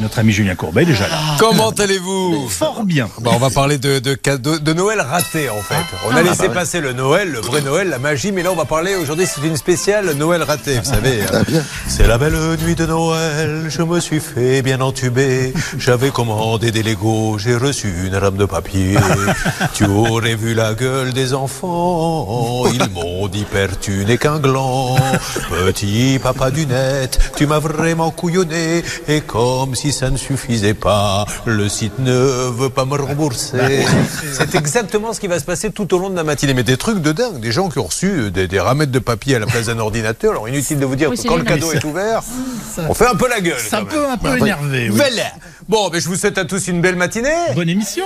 notre ami Julien Courbet est déjà là. Comment allez-vous Fort bien. Bah, on va parler de, de cadeaux de Noël raté en fait. On a laissé passer le Noël, le vrai Noël, la magie, mais là on va parler aujourd'hui, c'est une spéciale Noël raté, vous savez. hein. C'est la belle nuit de Noël, je me suis fait bien entuber. J'avais commandé des Legos, j'ai reçu une rame de papier. tu aurais vu la gueule des enfants, ils m'ont dit père tu n'es qu'un gland. Petit papa du net, tu m'as vraiment couillonné. Et comme si ça ne suffisait pas, le site ne veut pas me rembourser. C'est exactement ce qui va se passer tout au long de la matinée. Mais des trucs de dingue, des gens qui ont reçu des, des ramettes de papier à la place d'un ordinateur. Alors inutile de vous dire Oui, que quand le cadeau est ouvert, on fait un peu la gueule. C'est un quand peu, même. un peu énervé. oui. Voilà. Bon, mais je vous souhaite à tous une belle matinée. Bonne émission.